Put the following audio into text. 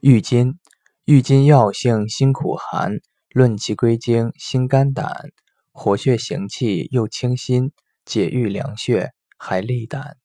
郁金郁金药性辛苦寒，论其归经，心肝胆，活血行气又清心，解郁凉血，还利胆。